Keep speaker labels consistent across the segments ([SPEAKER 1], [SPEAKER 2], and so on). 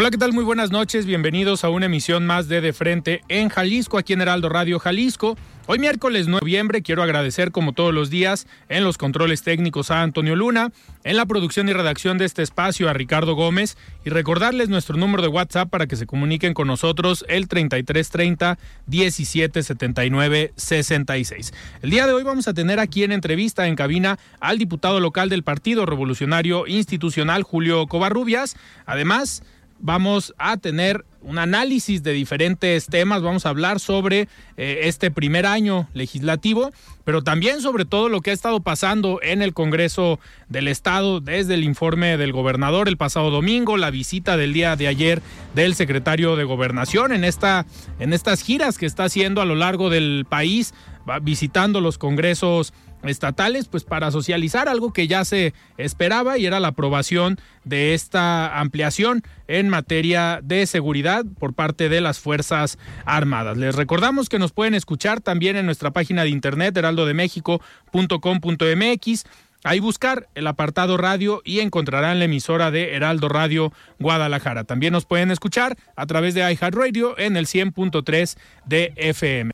[SPEAKER 1] Hola, ¿qué tal? Muy buenas noches. Bienvenidos a una emisión más de De Frente en Jalisco, aquí en Heraldo Radio Jalisco. Hoy miércoles 9 de noviembre quiero agradecer como todos los días en los controles técnicos a Antonio Luna, en la producción y redacción de este espacio a Ricardo Gómez y recordarles nuestro número de WhatsApp para que se comuniquen con nosotros el 3330 1779 66. El día de hoy vamos a tener aquí en entrevista en cabina al diputado local del Partido Revolucionario Institucional Julio Covarrubias. Además, vamos a tener un análisis de diferentes temas, vamos a hablar sobre eh, este primer año legislativo, pero también sobre todo lo que ha estado pasando en el Congreso del Estado desde el informe del gobernador el pasado domingo, la visita del día de ayer del secretario de Gobernación en esta en estas giras que está haciendo a lo largo del país, visitando los congresos estatales, pues para socializar algo que ya se esperaba y era la aprobación de esta ampliación en materia de seguridad por parte de las Fuerzas Armadas. Les recordamos que nos pueden escuchar también en nuestra página de internet heraldodemexico.com.mx. Ahí buscar el apartado radio y encontrarán la emisora de Heraldo Radio Guadalajara. También nos pueden escuchar a través de iHeartRadio en el 100.3 de FM.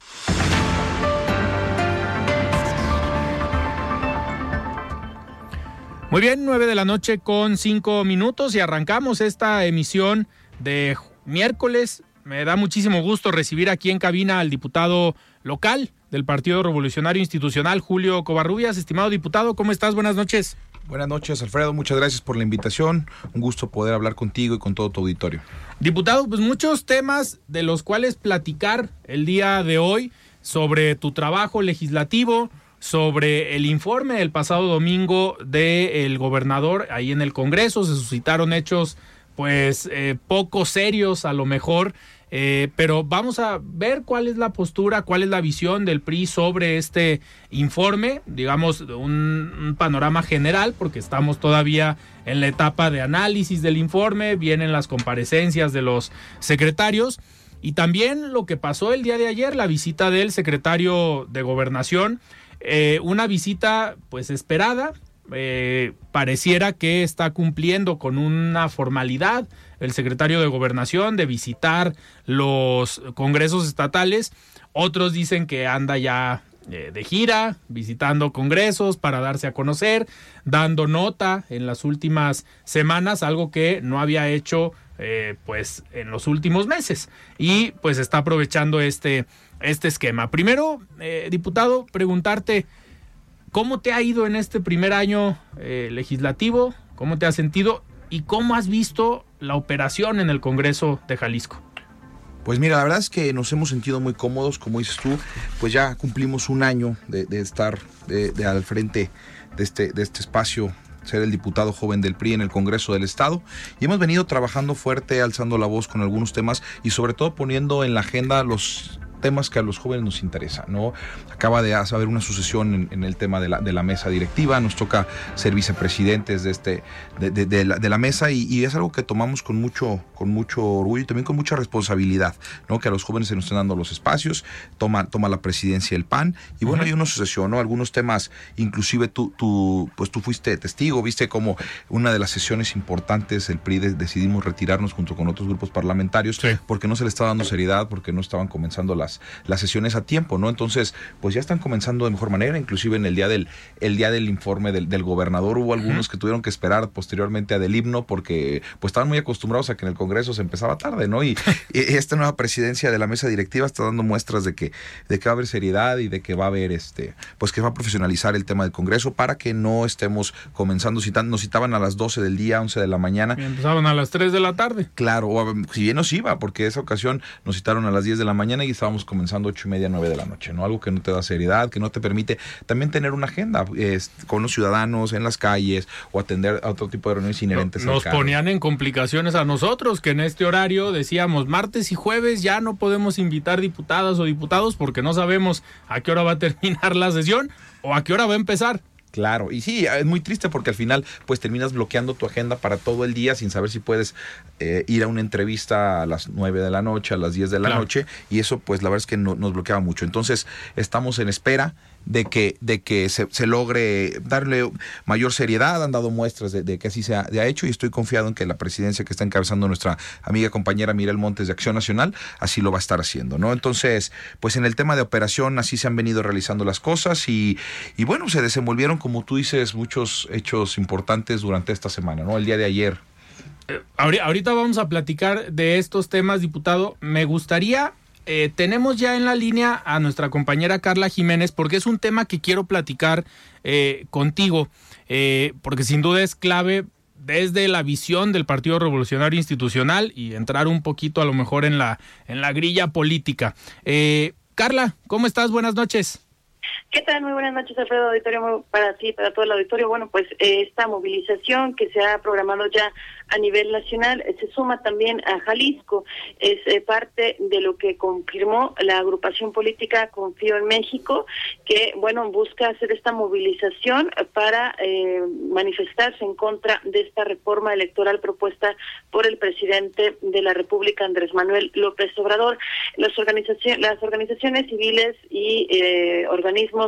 [SPEAKER 1] Muy bien, nueve de la noche con cinco minutos y arrancamos esta emisión de miércoles. Me da muchísimo gusto recibir aquí en cabina al diputado local del Partido Revolucionario Institucional, Julio Covarrubias. Estimado diputado, ¿cómo estás? Buenas noches.
[SPEAKER 2] Buenas noches, Alfredo. Muchas gracias por la invitación. Un gusto poder hablar contigo y con todo tu auditorio.
[SPEAKER 1] Diputado, pues muchos temas de los cuales platicar el día de hoy sobre tu trabajo legislativo, sobre el informe del pasado domingo del gobernador ahí en el Congreso. Se suscitaron hechos pues eh, poco serios a lo mejor, eh, pero vamos a ver cuál es la postura, cuál es la visión del PRI sobre este informe, digamos un, un panorama general, porque estamos todavía en la etapa de análisis del informe, vienen las comparecencias de los secretarios. Y también lo que pasó el día de ayer, la visita del secretario de Gobernación, eh, una visita pues esperada, eh, pareciera que está cumpliendo con una formalidad el secretario de gobernación de visitar los congresos estatales. Otros dicen que anda ya eh, de gira, visitando congresos para darse a conocer, dando nota en las últimas semanas, algo que no había hecho pues en los últimos meses. Y pues está aprovechando este este esquema. Primero, eh, diputado, preguntarte cómo te ha ido en este primer año eh, legislativo, cómo te has sentido y cómo has visto la operación en el Congreso de Jalisco.
[SPEAKER 2] Pues mira, la verdad es que nos hemos sentido muy cómodos, como dices tú, pues ya cumplimos un año de, estar de, al frente de este, de este espacio ser el diputado joven del PRI en el Congreso del Estado. Y hemos venido trabajando fuerte, alzando la voz con algunos temas y sobre todo poniendo en la agenda los temas que a los jóvenes nos interesan, ¿no? Acaba de haber una sucesión en, el tema de la, de la, mesa directiva, nos toca ser vicepresidentes de, este, de, de, la, de la, mesa y, es algo que tomamos con mucho, con mucho orgullo y también con mucha responsabilidad, ¿no? Que a los jóvenes se nos estén dando los espacios, toma, toma la presidencia el PAN y bueno, hay una sucesión, ¿no? Algunos temas, inclusive tú, tú, pues tú fuiste testigo, viste como una de las sesiones importantes del PRI decidimos retirarnos junto con otros grupos parlamentarios porque no se le estaba dando seriedad, porque no estaban comenzando las las, las sesiones a tiempo, ¿no? Entonces, pues ya están comenzando de mejor manera, inclusive en el día del, el día del informe del, del gobernador hubo algunos que tuvieron que esperar posteriormente a del himno porque pues estaban muy acostumbrados a que en el Congreso se empezaba tarde, ¿no? Y, y esta nueva presidencia de la mesa directiva está dando muestras de que, de que va a haber seriedad y de que va a haber este, pues que va a profesionalizar el tema del Congreso para que no estemos comenzando citando, nos citaban a las 12 del día, 11 de la mañana.
[SPEAKER 1] Y empezaban a las 3 de la tarde.
[SPEAKER 2] Claro, o si bien nos iba, porque esa ocasión nos citaron a las 10 de la mañana y estábamos comenzando 8 y media, 9 de la noche, ¿no? Algo que no te da seriedad, que no te permite también tener una agenda con los ciudadanos en las calles o atender a otro tipo de reuniones inherentes
[SPEAKER 1] Nos ponían en complicaciones a nosotros, que en este horario decíamos martes y jueves ya no podemos invitar diputadas o diputados porque no sabemos a qué hora va a terminar la sesión o a qué hora va a empezar.
[SPEAKER 2] Claro, y sí, es muy triste porque al final pues terminas bloqueando tu agenda para todo el día sin saber si puedes eh, ir a una entrevista a las 9 de la noche, a las 10 de la
[SPEAKER 1] Claro.
[SPEAKER 2] noche y eso pues la verdad es que no- nos bloqueaba mucho. Entonces estamos en espera de que, de que se, se logre darle mayor seriedad, han dado muestras de, de que así se ha, ha hecho y estoy confiado en que la presidencia que está encabezando nuestra amiga compañera Mirel Montes de Acción Nacional así lo va a estar haciendo, ¿no? Entonces, pues en el tema de operación así se han venido realizando las cosas y, y bueno, se desenvolvieron, como tú dices, muchos hechos importantes durante esta semana, ¿no? El día de ayer.
[SPEAKER 1] Ahori- Ahorita vamos a platicar de estos temas, diputado. Me gustaría, eh, tenemos ya en la línea a nuestra compañera Carla Jiménez, porque es un tema que quiero platicar eh, contigo, eh, porque sin duda es clave desde la visión del Partido Revolucionario Institucional y entrar un poquito a lo mejor en la, en la grilla política. Eh, Carla, ¿cómo estás? Buenas noches.
[SPEAKER 3] ¿Qué tal? Muy buenas noches, Alfredo Auditorio, para ti, para todo el auditorio. Bueno, pues eh, esta movilización que se ha programado ya a nivel nacional eh, se suma también a Jalisco. Es eh, parte de lo que confirmó la agrupación política Confío en México, que, bueno, busca hacer esta movilización para manifestarse en contra de esta reforma electoral propuesta por el presidente de la República, Andrés Manuel López Obrador. Las, organizaciones, las organizaciones civiles y eh,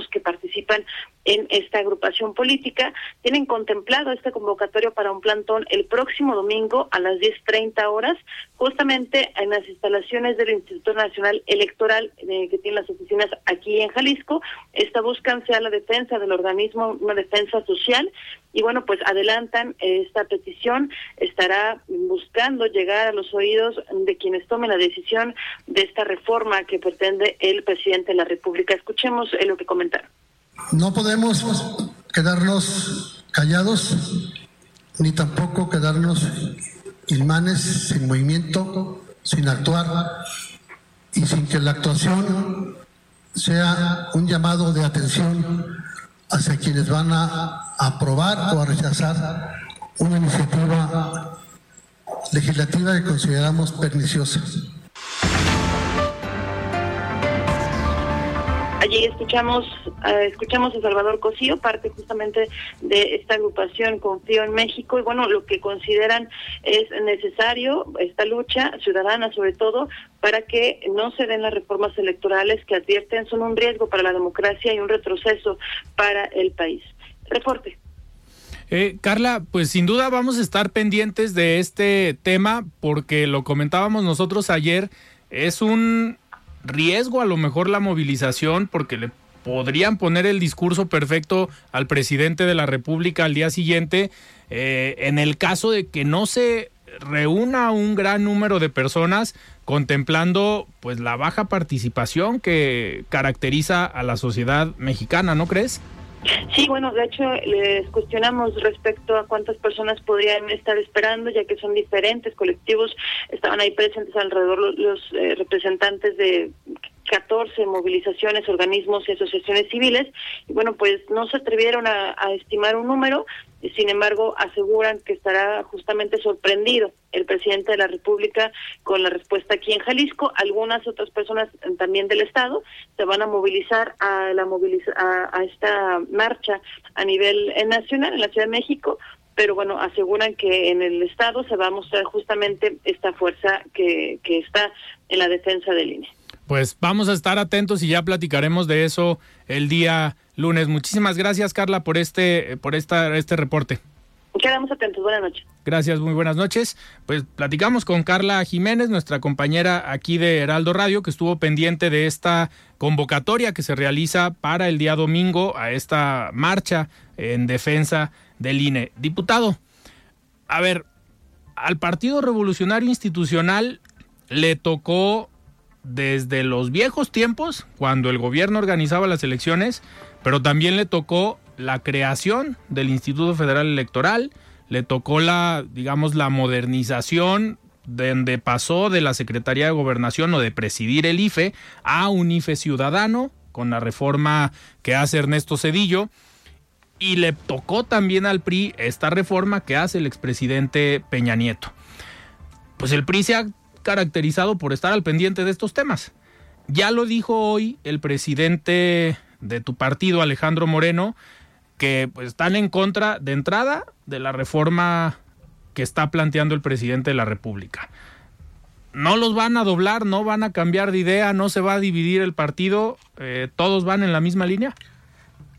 [SPEAKER 3] que participan en esta agrupación política tienen contemplado este convocatorio para un plantón el próximo domingo a las 10.30 horas, justamente en las instalaciones del Instituto Nacional Electoral eh, que tiene las oficinas aquí en Jalisco. Esta buscan sea la defensa del organismo, una defensa social, y bueno, pues adelantan eh, esta petición, estará buscando llegar a los oídos de quienes tomen la decisión de esta reforma que pretende el presidente de la República. Escuchemos eh, lo que
[SPEAKER 4] No podemos quedarnos callados, ni tampoco quedarnos inmanes, sin movimiento, sin actuar y sin que la actuación sea un llamado de atención hacia quienes van a aprobar o a rechazar una iniciativa legislativa que consideramos perniciosa.
[SPEAKER 3] Allí escuchamos, eh, escuchamos a Salvador Cosío, parte justamente de esta agrupación Confío en México, y bueno, lo que consideran es necesario esta lucha ciudadana sobre todo para que no se den las reformas electorales que advierten son un riesgo para la democracia y un retroceso para el país. Reporte.
[SPEAKER 1] Eh, Carla, pues sin duda vamos a estar pendientes de este tema porque lo comentábamos nosotros ayer, es un riesgo a lo mejor la movilización porque le podrían poner el discurso perfecto al presidente de la República al día siguiente eh, en el caso de que no se reúna un gran número de personas contemplando pues la baja participación que caracteriza a la sociedad mexicana, ¿no crees?
[SPEAKER 3] Sí, bueno, de hecho les cuestionamos respecto a cuántas personas podrían estar esperando, ya que son diferentes colectivos, estaban ahí presentes alrededor los, eh, representantes de 14 movilizaciones, organismos y asociaciones civiles, y bueno, pues no se atrevieron a, estimar un número, sin embargo aseguran que estará justamente sorprendido el presidente de la República con la respuesta aquí en Jalisco. Algunas otras personas también del Estado se van a movilizar a la moviliza a, a esta marcha a nivel eh, nacional en la Ciudad de México, pero bueno, aseguran que en el Estado se va a mostrar justamente esta fuerza que, que está en la defensa del INE.
[SPEAKER 1] Pues vamos a estar atentos y ya platicaremos de eso el día lunes. Muchísimas gracias, Carla, por este, por esta, este reporte.
[SPEAKER 3] Quedamos atentos. Buenas noches.
[SPEAKER 1] Gracias, muy buenas noches. Pues platicamos con Carla Jiménez, nuestra compañera aquí de Heraldo Radio, que estuvo pendiente de esta convocatoria que se realiza para el día domingo a esta marcha en defensa del INE. Diputado, a ver, al Partido Revolucionario Institucional le tocó desde los viejos tiempos, cuando el gobierno organizaba las elecciones, pero también le tocó la creación del Instituto Federal Electoral, le tocó la, digamos, la modernización donde pasó de la Secretaría de Gobernación o de presidir el IFE a un IFE ciudadano, con la reforma que hace Ernesto Cedillo, y le tocó también al PRI esta reforma que hace el expresidente Peña Nieto. Pues el PRI se ha caracterizado por estar al pendiente de estos temas. Ya lo dijo hoy el presidente de tu partido, Alejandro Moreno, que pues, están en contra de entrada de la reforma que está planteando el presidente de la República. No los van a doblar, no van a cambiar de idea, no se va a dividir el partido, eh, todos van en la misma línea.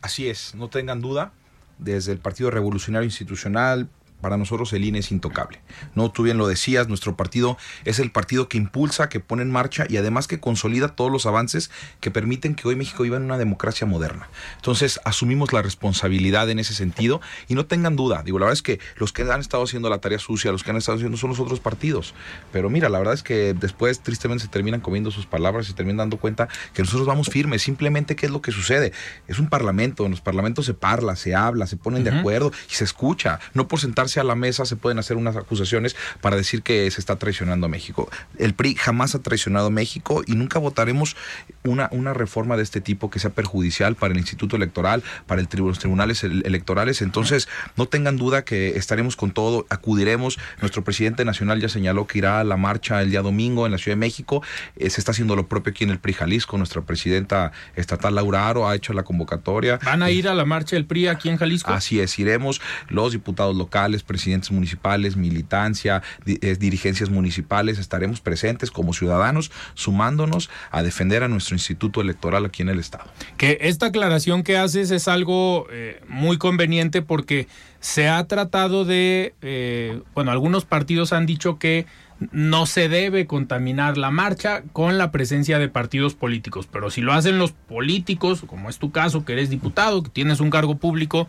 [SPEAKER 2] Así es, no tengan duda, desde el Partido Revolucionario Institucional, para nosotros el INE es intocable. No, tú bien lo decías, nuestro partido es el partido que impulsa, que pone en marcha y además que consolida todos los avances que permiten que hoy México viva en una democracia moderna. Entonces, asumimos la responsabilidad en ese sentido y no tengan duda. Digo, la verdad es que los que han estado haciendo la tarea sucia, los que han estado haciendo son los otros partidos. Pero mira, la verdad es que después tristemente se terminan comiendo sus palabras y se terminan dando cuenta que nosotros vamos firmes. Simplemente, ¿qué es lo que sucede? Es un parlamento, en los parlamentos se parla, se habla, se ponen de acuerdo y se escucha. No por sentarse a la mesa se pueden hacer unas acusaciones para decir que se está traicionando a México. El PRI jamás ha traicionado a México y nunca votaremos una, una reforma de este tipo que sea perjudicial para el Instituto Electoral, para el los tribunales electorales. Entonces, no tengan duda que estaremos con todo, acudiremos. Nuestro presidente nacional ya señaló que irá a la marcha el día domingo en la Ciudad de México. Eh, se está haciendo lo propio aquí en el PRI Jalisco. Nuestra presidenta estatal Laura Aro ha hecho la convocatoria.
[SPEAKER 1] ¿Van a ir a la marcha del PRI aquí en Jalisco?
[SPEAKER 2] Así es, iremos los diputados locales, presidentes municipales, militancia, eh, dirigencias municipales, estaremos presentes como ciudadanos sumándonos a defender a nuestro instituto electoral aquí en el Estado.
[SPEAKER 1] Que esta aclaración que haces es algo eh, muy conveniente porque se ha tratado de, eh, bueno, algunos partidos han dicho que no se debe contaminar la marcha con la presencia de partidos políticos, pero si lo hacen los políticos, como es tu caso, que eres diputado, que tienes un cargo público,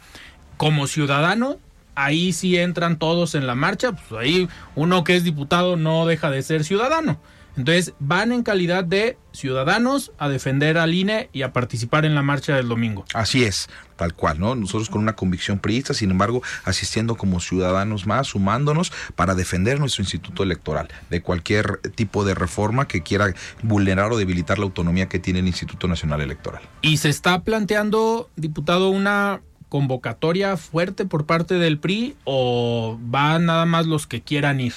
[SPEAKER 1] como ciudadano, ahí sí entran todos en la marcha, pues ahí uno que es diputado no deja de ser ciudadano. Entonces van en calidad de ciudadanos a defender al INE y a participar en la marcha del domingo.
[SPEAKER 2] Así es, tal cual, ¿no? Nosotros con una convicción priista, sin embargo, asistiendo como ciudadanos más, sumándonos para defender nuestro instituto electoral de cualquier tipo de reforma que quiera vulnerar o debilitar la autonomía que tiene el Instituto Nacional Electoral.
[SPEAKER 1] Y se está planteando, diputado, una convocatoria fuerte por parte del PRI o van nada más los que quieran ir?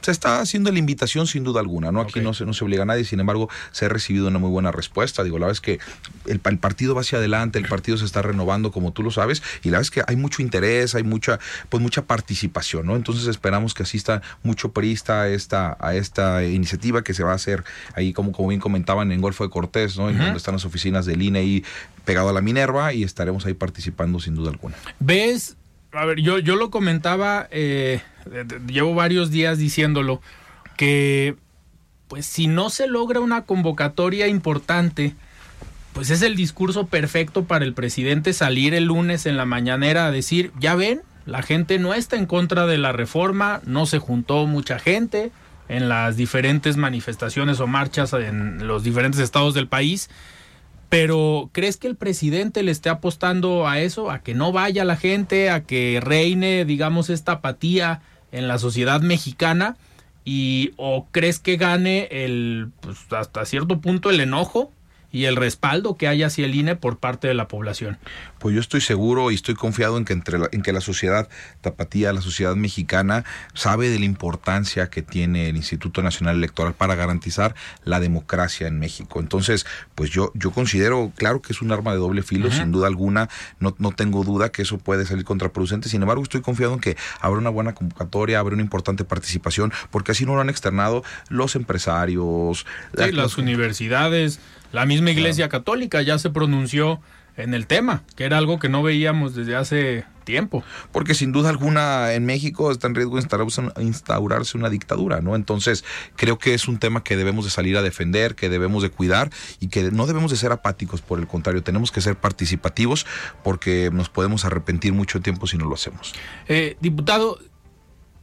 [SPEAKER 2] Se está haciendo la invitación sin duda alguna, ¿no? Aquí no, se, no se obliga a nadie, sin embargo, se ha recibido una muy buena respuesta. Digo, la verdad es que el, partido va hacia adelante, el partido se está renovando, como tú lo sabes, y la verdad es que hay mucho interés, hay mucha, pues mucha participación, ¿no? Entonces esperamos que asista mucho perista a esta, a esta iniciativa que se va a hacer ahí, como, como bien comentaban, en Golfo de Cortés, ¿no? En donde están las oficinas del INE ahí pegado a la Minerva, y estaremos ahí participando sin duda alguna.
[SPEAKER 1] ¿Ves? A ver, yo, yo lo comentaba eh, llevo varios días diciéndolo, que pues si no se logra una convocatoria importante, pues es el discurso perfecto para el presidente salir el lunes en la mañanera a decir, ya ven, la gente no está en contra de la reforma, no se juntó mucha gente en las diferentes manifestaciones o marchas en los diferentes estados del país. Pero ¿crees que el presidente le esté apostando a eso, a que no vaya la gente, a que reine, digamos, esta apatía en la sociedad mexicana y o crees que gane el pues, hasta cierto punto el enojo y el respaldo que hay hacia el INE por parte de la población.
[SPEAKER 2] Pues yo estoy seguro y estoy confiado en que, entre en que la sociedad tapatía, la sociedad mexicana, sabe de la importancia que tiene el Instituto Nacional Electoral para garantizar la democracia en México. Entonces, pues yo, yo considero, claro que es un arma de doble filo, sin duda alguna, no, no tengo duda que eso puede salir contraproducente, sin embargo estoy confiado en que habrá una buena convocatoria, habrá una importante participación, porque así no lo han externado los empresarios,
[SPEAKER 1] las universidades, la misma Iglesia Católica ya se pronunció en el tema, que era algo que no veíamos desde hace tiempo.
[SPEAKER 2] Porque sin duda alguna en México está en riesgo instaurarse una dictadura, ¿no? Entonces creo que es un tema que debemos de salir a defender, que debemos de cuidar y que no debemos de ser apáticos, por el contrario, tenemos que ser participativos porque nos podemos arrepentir mucho tiempo si no lo hacemos.
[SPEAKER 1] Eh, diputado,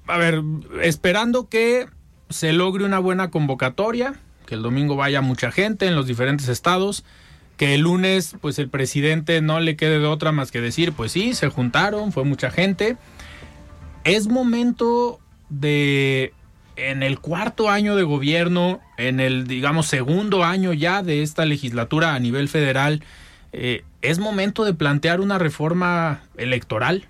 [SPEAKER 1] a ver, esperando que se logre una buena convocatoria, que el domingo vaya mucha gente en los diferentes estados que el lunes pues el presidente no le quede de otra más que decir, pues sí, se juntaron, fue mucha gente. Es momento de en el cuarto año de gobierno, en el digamos segundo año ya de esta legislatura a nivel federal, eh, es momento de plantear una reforma electoral.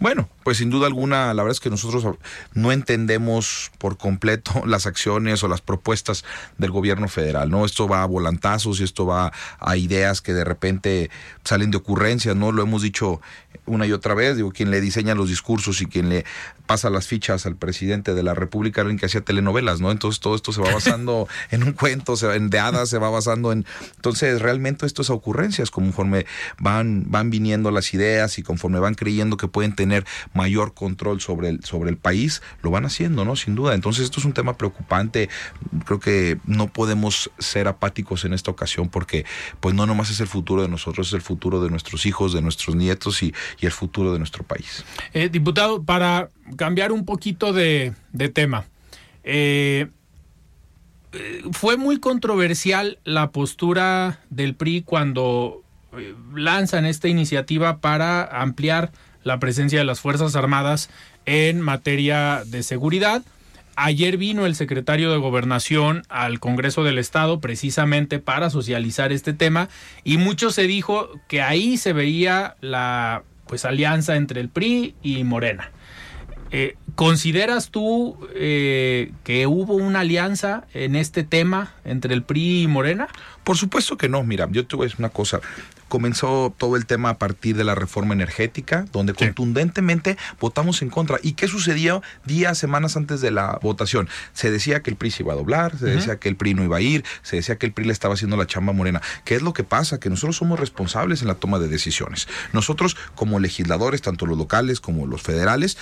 [SPEAKER 2] Bueno, pues sin duda alguna, la verdad es que nosotros no entendemos por completo las acciones o las propuestas del gobierno federal, ¿no? Esto va a volantazos y esto va a ideas que de repente salen de ocurrencias, ¿no? Lo hemos dicho una y otra vez, digo, quien le diseña los discursos y quien le pasa las fichas al presidente de la República alguien que hacía telenovelas, ¿no? Entonces todo esto se va basando en un cuento, se, en de hadas, se va basando en... Entonces realmente esto es ocurrencias, conforme van, van viniendo las ideas y conforme van creyendo que pueden tener mayor control sobre el, sobre el país, lo van haciendo, ¿no? Sin duda. Entonces esto es un tema preocupante. Creo que no podemos ser apáticos en esta ocasión porque pues no nomás es el futuro de nosotros, es el futuro de nuestros hijos, de nuestros nietos y, el futuro de nuestro país.
[SPEAKER 1] Eh, diputado, para cambiar un poquito de, tema, eh, eh, fue muy controversial la postura del PRI cuando lanzan esta iniciativa para ampliar la presencia de las Fuerzas Armadas en materia de seguridad. Ayer vino el secretario de Gobernación al Congreso del Estado precisamente para socializar este tema y mucho se dijo que ahí se veía la pues alianza entre el PRI y Morena. Eh, ¿Consideras tú eh, que hubo una alianza en este tema entre el PRI y Morena?
[SPEAKER 2] Por supuesto que no. Mira, yo te voy a decir una cosa. Comenzó todo el tema a partir de la reforma energética, donde contundentemente votamos en contra. ¿Y qué sucedió días, semanas antes de la votación? Se decía que el PRI se iba a doblar, se decía que el PRI no iba a ir, se decía que el PRI le estaba haciendo la chamba morena. ¿Qué es lo que pasa? Que nosotros somos responsables en la toma de decisiones. Nosotros, como legisladores, tanto los locales como los federales,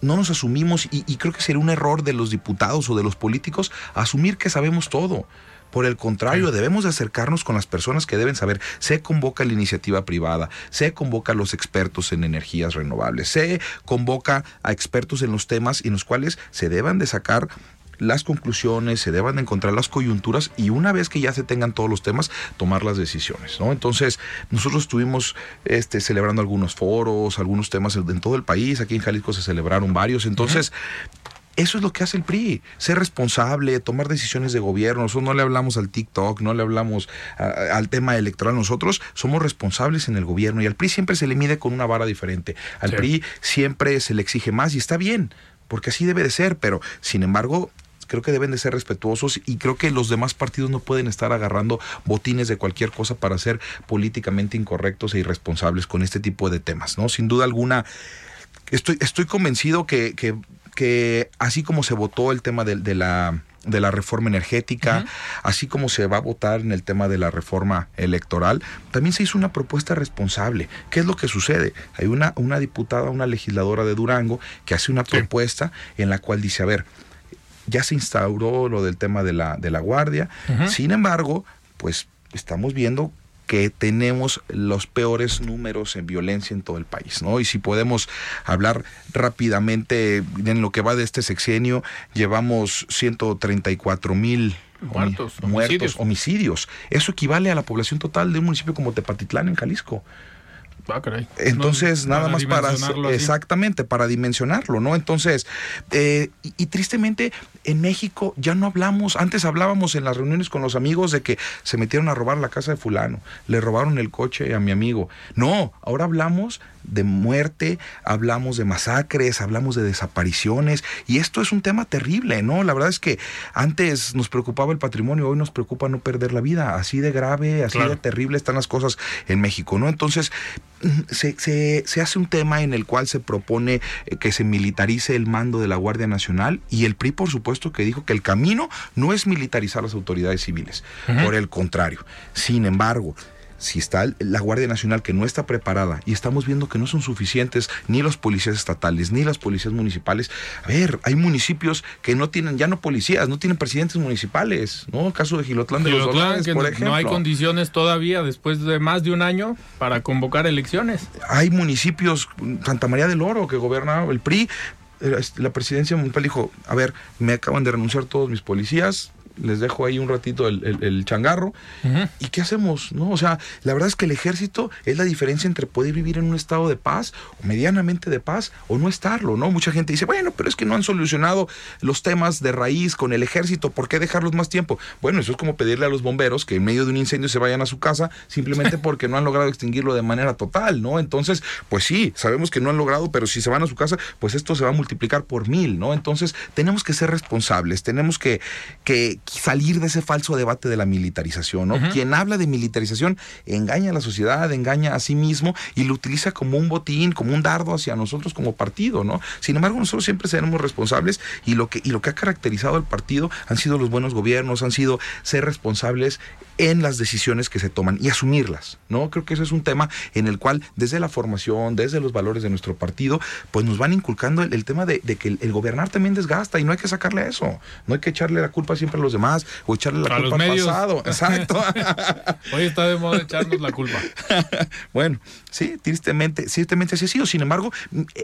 [SPEAKER 2] no nos asumimos y, creo que sería un error de los diputados o de los políticos asumir que sabemos todo. Por el contrario, debemos de acercarnos con las personas que deben saber. Se convoca la iniciativa privada, se convoca a los expertos en energías renovables, se convoca a expertos en los temas en los cuales se deban de sacar las conclusiones, se deban de encontrar las coyunturas y una vez que ya se tengan todos los temas, tomar las decisiones, ¿no? Entonces, nosotros estuvimos este, celebrando algunos foros, algunos temas en todo el país, aquí en Jalisco se celebraron varios, entonces... Eso es lo que hace el PRI, ser responsable, tomar decisiones de gobierno. Nosotros no le hablamos al TikTok, no le hablamos al tema electoral. Nosotros somos responsables en el gobierno y al PRI siempre se le mide con una vara diferente. Al PRI siempre se le exige más y está bien, porque así debe de ser, pero sin embargo creo que deben de ser respetuosos y creo que los demás partidos no pueden estar agarrando botines de cualquier cosa para ser políticamente incorrectos e irresponsables con este tipo de temas, ¿no? Sin duda alguna, estoy, estoy convencido que, que, así como se votó el tema de, la de la reforma energética, así como se va a votar en el tema de la reforma electoral, también se hizo una propuesta responsable. ¿Qué es lo que sucede? Hay una, una diputada, una legisladora de Durango que hace una propuesta en la cual dice, a ver, ya se instauró lo del tema de la, de la guardia. Sin embargo, pues estamos viendo que tenemos los peores números en violencia en todo el país, ¿no? Y si podemos hablar rápidamente en lo que va de este sexenio, llevamos 134 mil muertos, homicidios. Eso equivale a la población total de un municipio como Tepatitlán en Jalisco.
[SPEAKER 1] Ah,
[SPEAKER 2] Entonces, nada más para exactamente, para dimensionarlo, ¿no? Entonces, eh, y, tristemente, en México ya no hablamos, antes hablábamos en las reuniones con los amigos de que se metieron a robar la casa de fulano, le robaron el coche a mi amigo. No, ahora hablamos de muerte, hablamos de masacres, hablamos de desapariciones, y esto es un tema terrible, ¿no? La verdad es que antes nos preocupaba el patrimonio, hoy nos preocupa no perder la vida, así de grave, así de terrible están las cosas en México, ¿no? Entonces, se, se, se, hace un tema en el cual se propone eh, que se militarice el mando de la Guardia Nacional y el PRI, por supuesto, que dijo que el camino no es militarizar las autoridades civiles, por el contrario. Sin embargo, si está la Guardia Nacional que no está preparada y estamos viendo que no son suficientes ni los policías estatales ni las policías municipales, a ver, hay municipios que no tienen ya no policías, no tienen presidentes municipales, ¿no? El caso de Gilotlán de los Dolares, por ejemplo.
[SPEAKER 1] No hay condiciones todavía después de más de un año para convocar elecciones.
[SPEAKER 2] Hay municipios, Santa María del Oro, que gobierna el PRI, eh, la presidencia municipal dijo, a ver, me acaban de renunciar todos mis policías, les dejo ahí un ratito el, changarro. ¿Y qué hacemos? ¿No? O sea, la verdad es que el ejército es la diferencia entre poder vivir en un estado de paz, o medianamente de paz, o no estarlo, ¿no? Mucha gente dice, bueno, pero es que no han solucionado los temas de raíz con el ejército, ¿por qué dejarlos más tiempo? Bueno, eso es como pedirle a los bomberos que en medio de un incendio se vayan a su casa simplemente porque no han logrado extinguirlo de manera total, ¿no? Entonces, pues sí, sabemos que no han logrado, pero si se van a su casa, pues esto se va a multiplicar por mil, ¿no? Entonces, tenemos que ser responsables, tenemos que, que salir de ese falso debate de la militarización. ¿no? Quien habla de militarización engaña a la sociedad, engaña a sí mismo y lo utiliza como un botín, como un dardo hacia nosotros como partido. ¿no? Sin embargo, nosotros siempre seremos responsables y lo que, y lo que ha caracterizado al partido han sido los buenos gobiernos, han sido ser responsables en las decisiones que se toman y asumirlas, ¿no? Creo que ese es un tema en el cual desde la formación, desde los valores de nuestro partido, pues nos van inculcando el, tema de, que el, gobernar también desgasta y no hay que sacarle eso, no hay que echarle la culpa siempre a los demás o echarle la culpa al pasado, exacto.
[SPEAKER 1] Hoy está de moda echarnos la culpa.
[SPEAKER 2] bueno, sí, tristemente, tristemente así ha sido, sin embargo,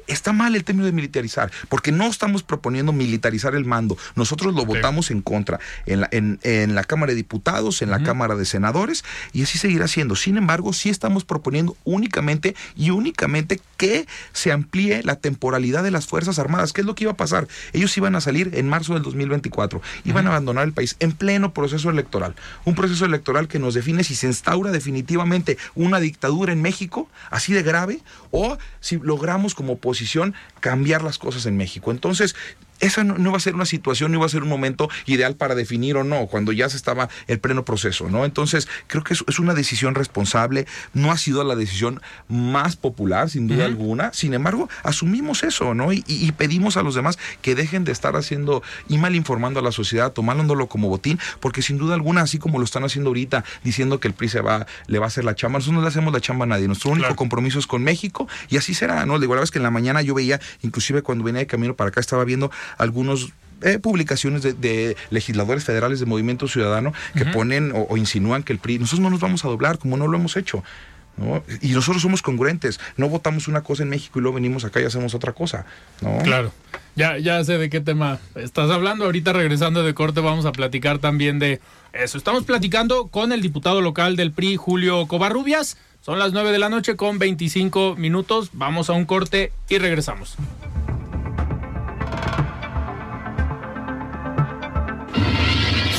[SPEAKER 2] está mal el término de militarizar, porque no estamos proponiendo militarizar el mando, nosotros lo votamos en contra, en la, en, la Cámara de Diputados, en la Cámara de Senadores y así seguirá siendo. Sin embargo, sí estamos proponiendo únicamente y únicamente que se amplíe la temporalidad de las Fuerzas Armadas. ¿Qué es lo que iba a pasar? Ellos iban a salir en marzo del 2024, iban a abandonar el país en pleno proceso electoral. Un proceso electoral que nos define si se instaura definitivamente una dictadura en México, así de grave, o si logramos como oposición cambiar las cosas en México. Entonces, esa no, va a ser una situación, no iba a ser un momento ideal para definir o no, cuando ya se estaba el pleno proceso, ¿no? Entonces, creo que es, una decisión responsable, no ha sido la decisión más popular, sin duda alguna, sin embargo, asumimos eso, ¿no? Y, pedimos a los demás que dejen de estar haciendo y mal informando a la sociedad, tomándolo como botín, porque sin duda alguna, así como lo están haciendo ahorita, diciendo que el PRI se va, le va a hacer la chamba, nosotros no le hacemos la chamba a nadie, nuestro único compromiso es con México y así será, ¿no? De igual vez que en la mañana yo veía, inclusive cuando venía de camino para acá, estaba viendo algunos eh, publicaciones de, legisladores federales de Movimiento Ciudadano que ponen o, insinúan que el PRI, nosotros no nos vamos a doblar como no lo hemos hecho. Y nosotros somos congruentes, no votamos una cosa en México y luego venimos acá y hacemos otra cosa. ¿no?
[SPEAKER 1] Claro, ya, ya sé de qué tema estás hablando. Ahorita regresando de corte vamos a platicar también de eso. Estamos platicando con el diputado local del PRI, Julio Covarrubias. Son las 9 de la noche con 25 minutos. Vamos a un corte y regresamos.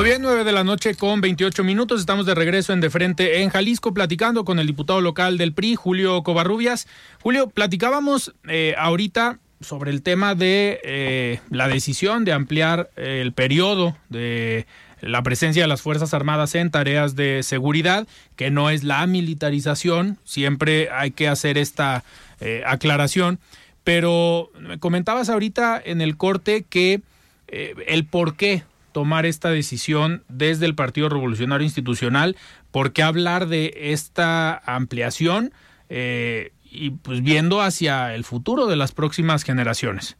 [SPEAKER 1] Muy bien, 9 de la noche con 28 minutos. Estamos de regreso en De Frente en Jalisco, platicando con el diputado local del PRI, Julio Covarrubias. Julio, platicábamos eh, ahorita sobre el tema de eh, la decisión de ampliar eh, el periodo de la presencia de las Fuerzas Armadas en tareas de seguridad, que no es la militarización, siempre hay que hacer esta aclaración, pero me comentabas ahorita en el corte que el por qué tomar esta decisión desde el Partido Revolucionario Institucional? ¿Por qué hablar de esta ampliación eh, y pues viendo hacia el futuro de las próximas generaciones?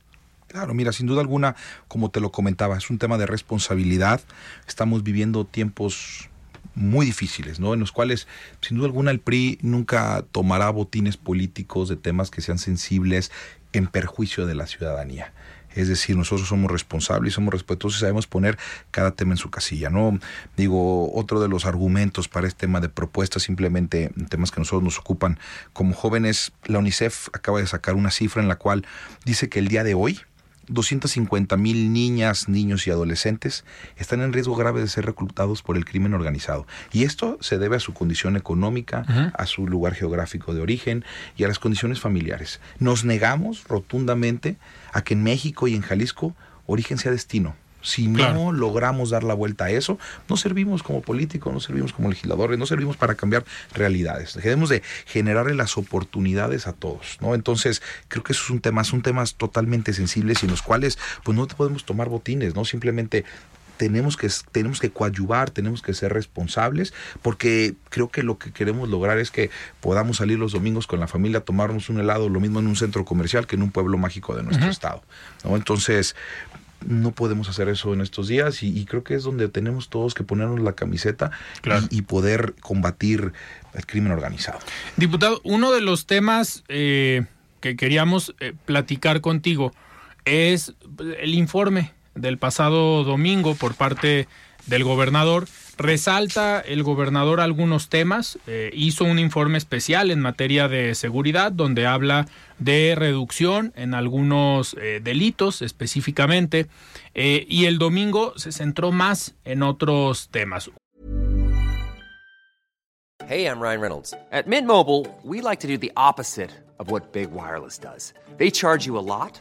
[SPEAKER 2] Claro, mira, sin duda alguna, como te lo comentaba, es un tema de responsabilidad. Estamos viviendo tiempos muy difíciles, ¿no? En los cuales, sin duda alguna, el PRI nunca tomará botines políticos de temas que sean sensibles en perjuicio de la ciudadanía. Es decir, nosotros somos responsables, somos respetuosos y sabemos poner cada tema en su casilla, ¿no? Digo, otro de los argumentos para este tema de propuestas, simplemente temas que nosotros nos ocupan como jóvenes, la UNICEF acaba de sacar una cifra en la cual dice que el día de hoy, 250 mil niñas, niños y adolescentes están en riesgo grave de ser reclutados por el crimen organizado. Y esto se debe a su condición económica, a su lugar geográfico de origen y a las condiciones familiares. Nos negamos rotundamente a que en México y en Jalisco origen sea destino. Si no logramos dar la vuelta a eso, no servimos como políticos, no servimos como legisladores, no servimos para cambiar realidades. Dejemos de generarle las oportunidades a todos, ¿no? Entonces, creo que eso es un tema, son temas totalmente sensibles y en los cuales, pues no podemos tomar botines, ¿no? Simplemente tenemos que, tenemos que coadyuvar, tenemos que ser responsables, porque creo que lo que queremos lograr es que podamos salir los domingos con la familia, tomarnos un helado, lo mismo en un centro comercial que en un pueblo mágico de nuestro estado. ¿no? Entonces, no podemos hacer eso en estos días y, creo que es donde tenemos todos que ponernos la camiseta y, poder combatir el crimen organizado.
[SPEAKER 1] Diputado, uno de los temas eh, que queríamos eh, platicar contigo es el informe del pasado domingo por parte del gobernador. Resalta el gobernador algunos temas, eh, hizo un informe especial en materia de seguridad donde habla de reducción en algunos eh, delitos específicamente eh, y el domingo se centró más en otros temas.
[SPEAKER 5] Hey, I'm Ryan Reynolds. At Mint Mobile, we like to do the opposite of what Big Wireless does. They charge you a lot.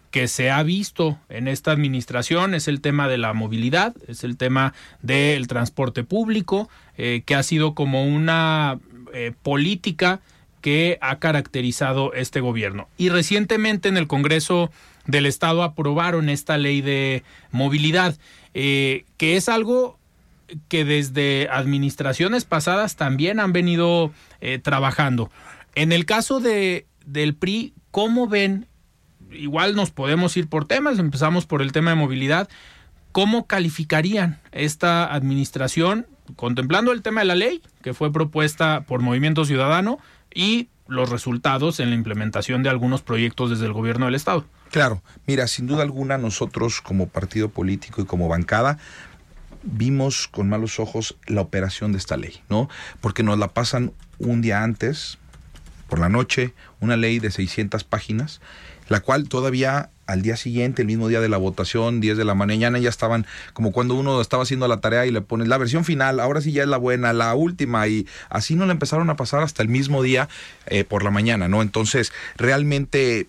[SPEAKER 1] que se ha visto en esta administración es el tema de la movilidad, es el tema del transporte público, eh, que ha sido como una eh, política que ha caracterizado este gobierno. Y recientemente en el Congreso del Estado aprobaron esta ley de movilidad, eh, que es algo que desde administraciones pasadas también han venido trabajando. En el caso de, del PRI, ¿cómo ven igual nos podemos ir por temas, empezamos por el tema de movilidad. ¿Cómo calificarían esta administración contemplando el tema de la ley que fue propuesta por Movimiento Ciudadano y los resultados en la implementación de algunos proyectos desde el gobierno del Estado?
[SPEAKER 2] Claro, mira, sin duda alguna nosotros como partido político y como bancada vimos con malos ojos la operación de esta ley, ¿no? Porque nos la pasan un día antes, por la noche, una ley de 600 páginas la cual todavía al día siguiente, el mismo día de la votación, 10 de la mañana, ya estaban como cuando uno estaba haciendo la tarea y le pones la versión final, ahora sí ya es la buena, la última, y así no la empezaron a pasar hasta el mismo día eh, por la mañana, ¿no? Entonces, realmente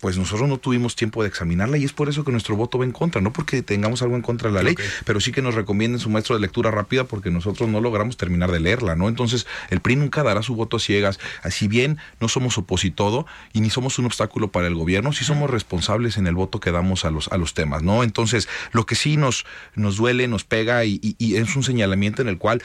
[SPEAKER 2] pues nosotros no tuvimos tiempo de examinarla y es por eso que nuestro voto va en contra, no porque tengamos algo en contra de la ley, pero sí que nos recomienden su maestro de lectura rápida porque nosotros no logramos terminar de leerla, ¿no? Entonces, el PRI nunca dará su voto a ciegas, si bien no somos opositodo y ni somos un obstáculo para el gobierno, sí somos responsables en el voto que damos a los, a los temas, ¿no? Entonces, lo que sí nos, nos duele, nos pega y, y es un señalamiento en el cual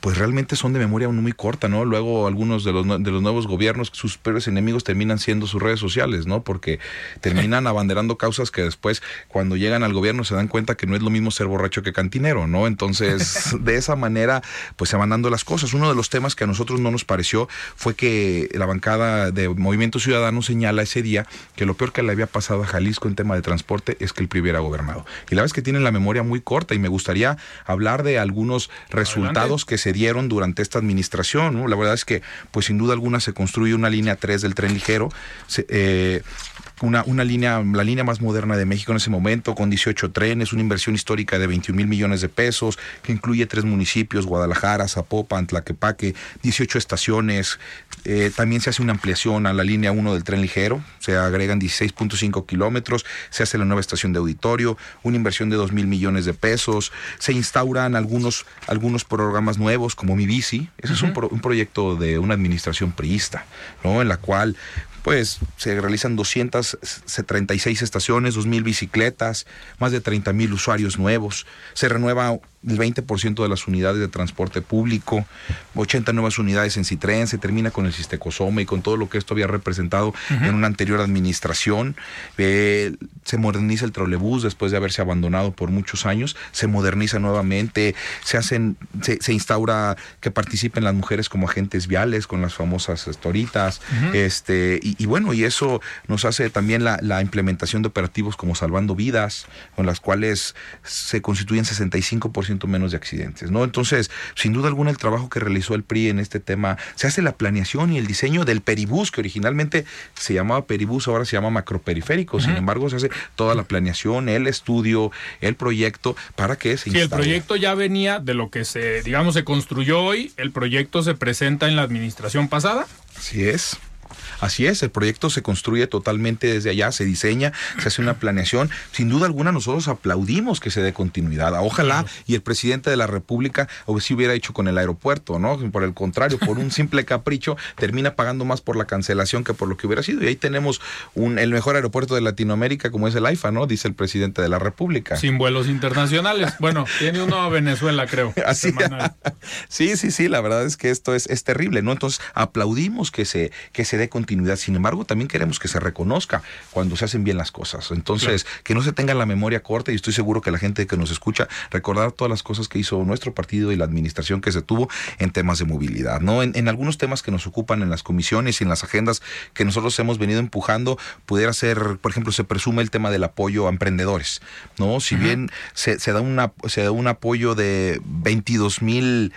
[SPEAKER 2] pues realmente son de memoria muy corta, ¿no? Luego algunos de los, de los nuevos gobiernos, sus peores enemigos terminan siendo sus redes sociales, ¿no? Porque terminan abanderando causas que después cuando llegan al gobierno se dan cuenta que no es lo mismo ser borracho que cantinero, ¿no? Entonces, de esa manera, pues se van dando las cosas. Uno de los temas que a nosotros no nos pareció fue que la bancada de Movimiento Ciudadano señala ese día que lo peor que le había pasado a Jalisco en tema de transporte es que el PRI hubiera gobernado. Y la verdad es que tienen la memoria muy corta y me gustaría hablar de algunos resultados que se dieron durante esta administración. La verdad es que, pues sin duda alguna, se construye una línea 3 del tren ligero. Eh, una, una, línea, la línea más moderna de México en ese momento, con 18 trenes, una inversión histórica de 21 mil millones de pesos, que incluye tres municipios, Guadalajara, Zapopan, Tlaquepaque, 18 estaciones. Eh, también se hace una ampliación a la línea 1 del tren ligero, se agregan 16.5 kilómetros, se hace la nueva estación de auditorio, una inversión de 2 mil millones de pesos, se instauran algunos, algunos programas nuevos como Mi Bici. Ese es un, un, proyecto de una administración priista, ¿no? En la cual pues se realizan 236 estaciones, 2.000 bicicletas, más de 30.000 usuarios nuevos. Se renueva el 20% de las unidades de transporte público, 80 nuevas unidades en Citrén, se termina con el Sistecosome y con todo lo que esto había representado en una anterior administración. Eh, se moderniza el trolebús después de haberse abandonado por muchos años, se moderniza nuevamente, se hacen, se, instaura que participen las mujeres como agentes viales con las famosas estoritas, este, y, bueno, y eso nos hace también la, la implementación de operativos como Salvando Vidas, con las cuales se constituyen 65% menos de accidentes, ¿no? Entonces, sin duda alguna, el trabajo que realizó el PRI en este tema, se hace la planeación y el diseño del peribús, que originalmente se llamaba peribús, ahora se llama macroperiférico, sin embargo, se hace toda la planeación, el estudio, el proyecto, para que se
[SPEAKER 1] Sí, el proyecto ya venía de lo que se, digamos, se construyó hoy, el proyecto se presenta en la administración pasada.
[SPEAKER 2] Así es. Así es, el proyecto se construye totalmente desde allá, se diseña, se hace una planeación. Sin duda alguna nosotros aplaudimos que se dé continuidad. Ojalá y el presidente de la República o si hubiera hecho con el aeropuerto, ¿no? Por el contrario, por un simple capricho termina pagando más por la cancelación que por lo que hubiera sido. Y ahí tenemos un, el mejor aeropuerto de Latinoamérica como es el AIFA, ¿no? Dice el presidente de la República.
[SPEAKER 1] Sin vuelos internacionales. Bueno, tiene uno a Venezuela, creo.
[SPEAKER 2] Así. Sí, sí, sí, la verdad es que esto es, es terrible, ¿no? Entonces aplaudimos que se, que se dé continuidad sin embargo, también queremos que se reconozca cuando se hacen bien las cosas. Entonces, que no se tenga la memoria corta y estoy seguro que la gente que nos escucha recordar todas las cosas que hizo nuestro partido y la administración que se tuvo en temas de movilidad, ¿no? En, algunos temas que nos ocupan en las comisiones y en las agendas que nosotros hemos venido empujando, pudiera ser, por ejemplo, se presume el tema del apoyo a emprendedores, ¿no? Si bien se, da una, se da un apoyo de 22 mil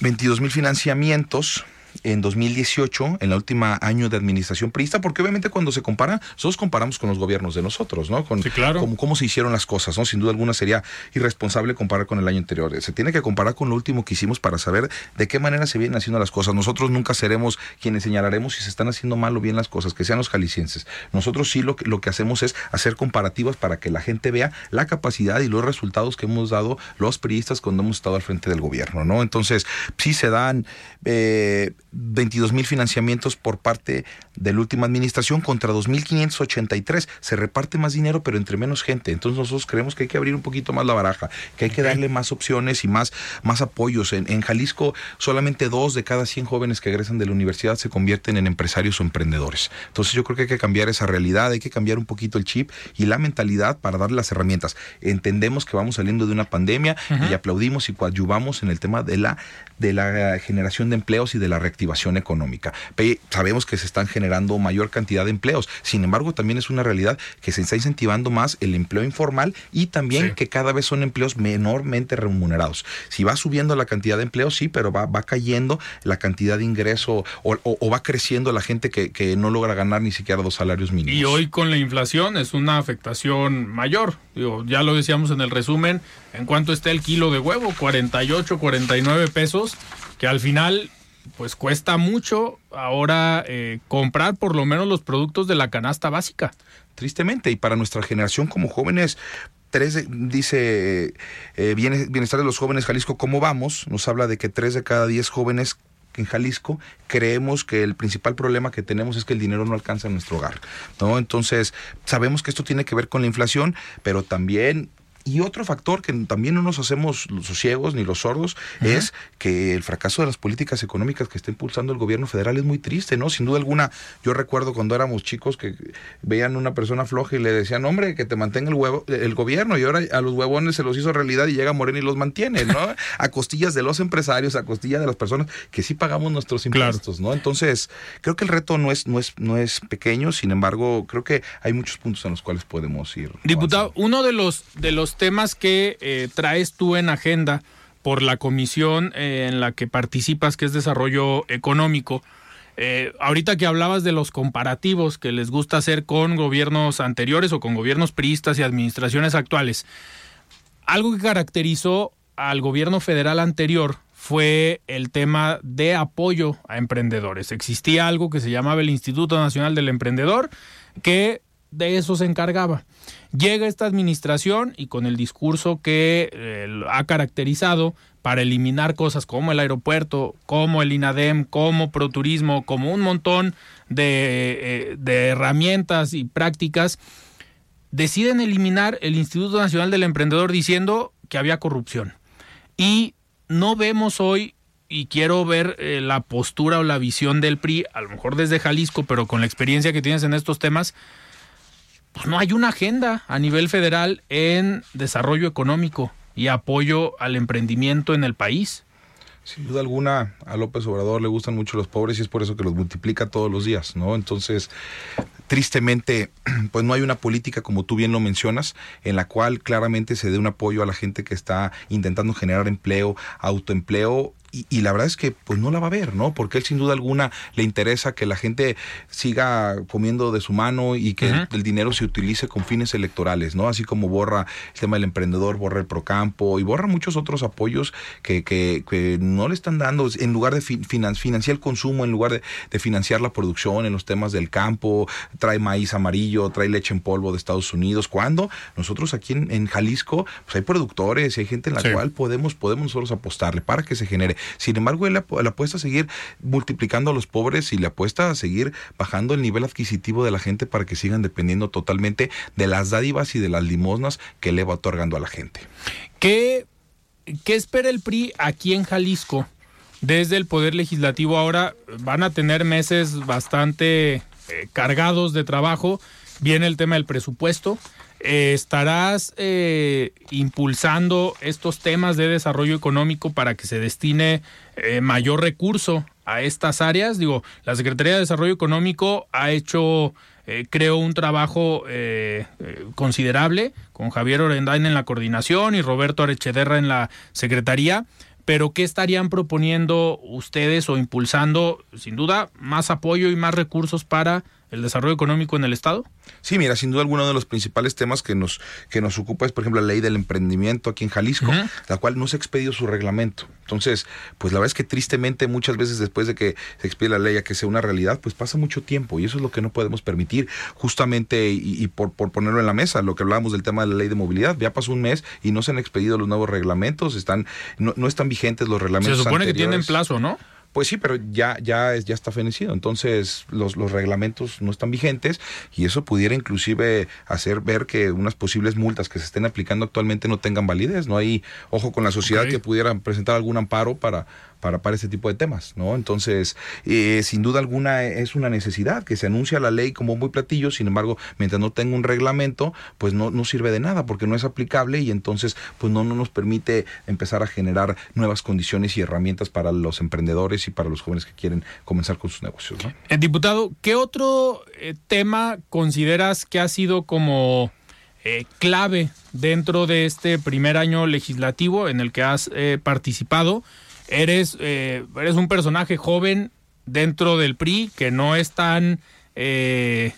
[SPEAKER 2] 22 mil financiamientos, en 2018, en la última año de administración priista, porque obviamente cuando se compara, nosotros comparamos con los gobiernos de nosotros, ¿no? Con
[SPEAKER 1] claro.
[SPEAKER 2] cómo, se hicieron las cosas, ¿no? Sin duda alguna sería irresponsable comparar con el año anterior. Se tiene que comparar con lo último que hicimos para saber de qué manera se vienen haciendo las cosas. Nosotros nunca seremos quienes señalaremos si se están haciendo mal o bien las cosas, que sean los jaliscienses. Nosotros sí lo que, lo que hacemos es hacer comparativas para que la gente vea la capacidad y los resultados que hemos dado los priistas cuando hemos estado al frente del gobierno, ¿no? Entonces, sí se dan eh, 22 mil financiamientos por parte de la última administración contra 2.583. Se reparte más dinero, pero entre menos gente. Entonces nosotros creemos que hay que abrir un poquito más la baraja, que hay que darle más opciones y más, más apoyos. En, en Jalisco, solamente dos de cada 100 jóvenes que egresan de la universidad se convierten en empresarios o emprendedores. Entonces yo creo que hay que cambiar esa realidad, hay que cambiar un poquito el chip y la mentalidad para darle las herramientas. Entendemos que vamos saliendo de una pandemia y aplaudimos y coadyuvamos en el tema de la, de la generación de empleos y de la reactivación económica. Sabemos que se están generando mayor cantidad de empleos, sin embargo también es una realidad que se está incentivando más el empleo informal y también que cada vez son empleos menormente remunerados. Si va subiendo la cantidad de empleos, sí, pero va, va cayendo la cantidad de ingreso o, va creciendo la gente que, que, no logra ganar ni siquiera dos salarios mínimos.
[SPEAKER 1] Y hoy con la inflación es una afectación mayor. Digo, ya lo decíamos en el resumen, en cuanto está el kilo de huevo, 48, 49 pesos, que al final pues cuesta mucho ahora eh, comprar por lo menos los productos de la canasta básica.
[SPEAKER 2] Tristemente, y para nuestra generación como jóvenes, tres dice eh, Bienestar de los Jóvenes Jalisco, ¿cómo vamos? Nos habla de que tres de cada diez jóvenes en Jalisco creemos que el principal problema que tenemos es que el dinero no alcanza en nuestro hogar, ¿no? Entonces, sabemos que esto tiene que ver con la inflación, pero también y otro factor que también no nos hacemos los ciegos ni los sordos es que el fracaso de las políticas económicas que está impulsando el gobierno federal es muy triste, ¿no? Sin duda alguna, yo recuerdo cuando éramos chicos que veían una persona floja y le decían, hombre, que te mantenga el huevo, el gobierno, y ahora a los huevones se los hizo realidad y llega Moreno y los mantiene, ¿no? a costillas de los empresarios, a costillas de las personas que sí pagamos nuestros impuestos, ¿no? Entonces, creo que el reto no es, no es, no es pequeño, sin embargo, creo que hay muchos puntos en los cuales podemos ir.
[SPEAKER 1] Diputado, uno de los de los temas que eh, traes tú en agenda por la comisión eh, en la que participas, que es desarrollo económico. Eh, ahorita que hablabas de los comparativos que les gusta hacer con gobiernos anteriores o con gobiernos priistas y administraciones actuales, algo que caracterizó al gobierno federal anterior fue el tema de apoyo a emprendedores. Existía algo que se llamaba el Instituto Nacional del Emprendedor, que de eso se encargaba. Llega esta administración y con el discurso que eh, ha caracterizado para eliminar cosas como el aeropuerto, como el INADEM, como ProTurismo, como un montón de, eh, de herramientas y prácticas, deciden eliminar el Instituto Nacional del Emprendedor diciendo que había corrupción. Y no vemos hoy, y quiero ver eh, la postura o la visión del PRI, a lo mejor desde Jalisco, pero con la experiencia que tienes en estos temas, pues no hay una agenda a nivel federal en desarrollo económico y apoyo al emprendimiento en el país.
[SPEAKER 2] Sin duda alguna, a López Obrador le gustan mucho los pobres y es por eso que los multiplica todos los días, ¿no? Entonces, tristemente, pues no hay una política, como tú bien lo mencionas, en la cual claramente se dé un apoyo a la gente que está intentando generar empleo, autoempleo y, la verdad es que pues no la va a ver, ¿no? Porque él sin duda alguna le interesa que la gente siga comiendo de su mano y que el, dinero se utilice con fines electorales, ¿no? Así como borra el tema del emprendedor, borra el procampo y borra muchos otros apoyos que, que, que no le están dando en lugar de financiar el consumo, en lugar de, financiar la producción en los temas del campo, trae maíz amarillo, trae leche en polvo de Estados Unidos. Cuando nosotros aquí en, Jalisco, pues hay productores y hay gente en la cual podemos, podemos nosotros apostarle para que se genere sin embargo, él apuesta a seguir multiplicando a los pobres y le apuesta a seguir bajando el nivel adquisitivo de la gente para que sigan dependiendo totalmente de las dádivas y de las limosnas que le va otorgando a la gente.
[SPEAKER 1] ¿Qué, qué espera el PRI aquí en Jalisco? Desde el Poder Legislativo ahora van a tener meses bastante eh, cargados de trabajo. Viene el tema del presupuesto. Eh, ¿Estarás eh, impulsando estos temas de desarrollo económico para que se destine eh, mayor recurso a estas áreas? Digo, la Secretaría de Desarrollo Económico ha hecho, creo, un trabajo considerable con Javier Orendain en la coordinación y Roberto Arechederra en la Secretaría pero ¿qué estarían proponiendo ustedes o impulsando, sin duda, más apoyo y más recursos para el desarrollo económico en el Estado?
[SPEAKER 2] Sí, mira, sin duda alguno de los principales temas que nos, que nos ocupa es, por ejemplo, la ley del emprendimiento aquí en Jalisco, la cual no se ha expedido su reglamento. Entonces, pues la verdad es que tristemente muchas veces después de que se expide la ley a que sea una realidad, pues pasa mucho tiempo y eso es lo que no podemos permitir. Justamente, y, por, por, ponerlo en la mesa, lo que hablábamos del tema de la ley de movilidad, ya pasó un mes y no se han expedido los nuevos reglamentos, están, no, no están vigentes los reglamentos.
[SPEAKER 1] Se supone que tienen plazo, ¿no?
[SPEAKER 2] Pues sí, pero ya, ya, ya está fenecido. Entonces, los, los reglamentos no están vigentes y eso pudiera inclusive hacer ver que unas posibles multas que se estén aplicando actualmente no tengan validez. No hay ojo con la sociedad que pudieran presentar algún amparo para para, para este tipo de temas, ¿no? Entonces, eh, sin duda alguna es una necesidad que se anuncia la ley como muy platillo, sin embargo, mientras no tenga un reglamento, pues no, no sirve de nada porque no es aplicable y entonces pues no, no nos permite empezar a generar nuevas condiciones y herramientas para los emprendedores y para los jóvenes que quieren comenzar con sus negocios. ¿no?
[SPEAKER 1] Eh, diputado, ¿qué otro eh, tema consideras que ha sido como clave dentro de este primer año legislativo en el que has participado? Eres, eh, eres un personaje joven dentro del PRI que no es tan eh,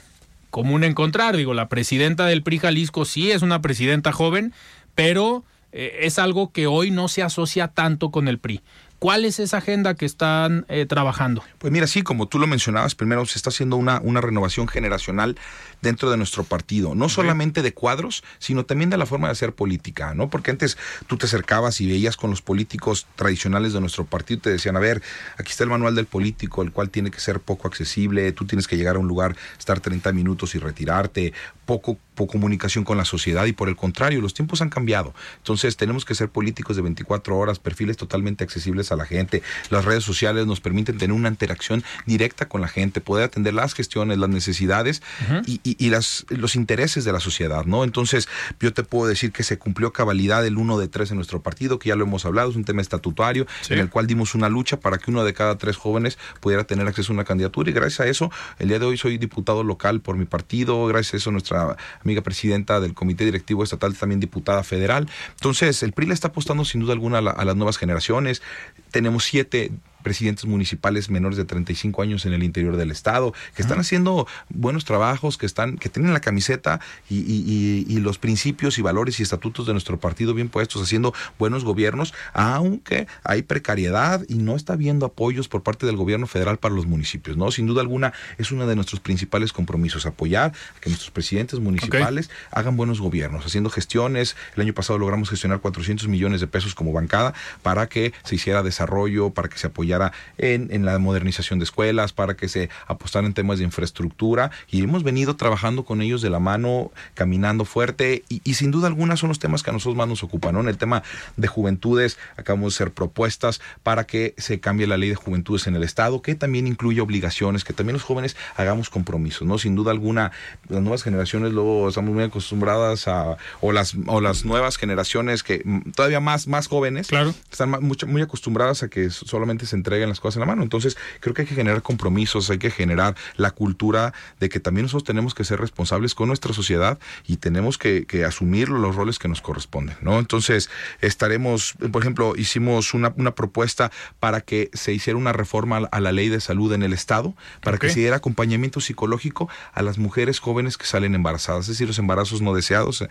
[SPEAKER 1] común encontrar. Digo, la presidenta del PRI Jalisco sí es una presidenta joven, pero eh, es algo que hoy no se asocia tanto con el PRI. ¿Cuál es esa agenda que están eh, trabajando?
[SPEAKER 2] Pues mira, sí, como tú lo mencionabas, primero se está haciendo una, una renovación generacional dentro de nuestro partido, no solamente de cuadros, sino también de la forma de hacer política, ¿no? Porque antes tú te acercabas y veías con los políticos tradicionales de nuestro partido y te decían, a ver, aquí está el manual del político, el cual tiene que ser poco accesible, tú tienes que llegar a un lugar, estar 30 minutos y retirarte, poco, poco comunicación con la sociedad y por el contrario, los tiempos han cambiado. Entonces tenemos que ser políticos de 24 horas, perfiles totalmente accesibles a la gente. Las redes sociales nos permiten tener una interacción directa con la gente, poder atender las gestiones, las necesidades y, las, los intereses de la sociedad, ¿no? Entonces, yo te puedo decir que se cumplió cabalidad el uno de tres en nuestro partido, que ya lo hemos hablado, es un tema estatutario, en el cual dimos una lucha para que uno de cada tres jóvenes pudiera tener acceso a una candidatura y gracias a eso, el día de hoy soy diputado local por mi partido, gracias a eso nuestra amiga presidenta del comité directivo estatal, también diputada federal. Entonces, el PRI le está apostando sin duda alguna a las nuevas generaciones tenemos siete presidentes municipales menores de 35 años en el interior del estado, que están haciendo buenos trabajos, que están, que tienen la camiseta y, los principios y valores y estatutos de nuestro partido bien puestos, haciendo buenos gobiernos, aunque hay precariedad y no está habiendo apoyos por parte del gobierno federal para los municipios, ¿no? Sin duda alguna es uno de nuestros principales compromisos, apoyar a que nuestros presidentes municipales hagan buenos gobiernos, haciendo gestiones. El año pasado logramos gestionar 400 millones de pesos como bancada para que se hiciera desarrollo, para que se apoyara apoyara en, en la modernización de escuelas, para que se apostara en temas de infraestructura y hemos venido trabajando con ellos de la mano, caminando fuerte y, y sin duda alguna son los temas que a nosotros más nos ocupan, ¿no? En el tema de juventudes acabamos de hacer propuestas para que se cambie la ley de juventudes en el Estado, que también incluye obligaciones, que también los jóvenes hagamos compromisos, ¿no? Sin duda alguna, las nuevas generaciones luego estamos muy acostumbradas a, o las, o las nuevas generaciones que mm, todavía más, más jóvenes,
[SPEAKER 1] Claro.
[SPEAKER 2] están mucho- muy acostumbradas a que solamente se entreguen las cosas en la mano. Entonces, creo que hay que generar compromisos, hay que generar la cultura de que también nosotros tenemos que ser responsables con nuestra sociedad y tenemos que, que asumir los roles que nos corresponden, ¿no? Entonces, estaremos, por ejemplo, hicimos una, una propuesta para que se hiciera una reforma a la- ley de salud en el Estado, para que se diera acompañamiento psicológico a las mujeres jóvenes que salen embarazadas, es decir, los embarazos no deseados.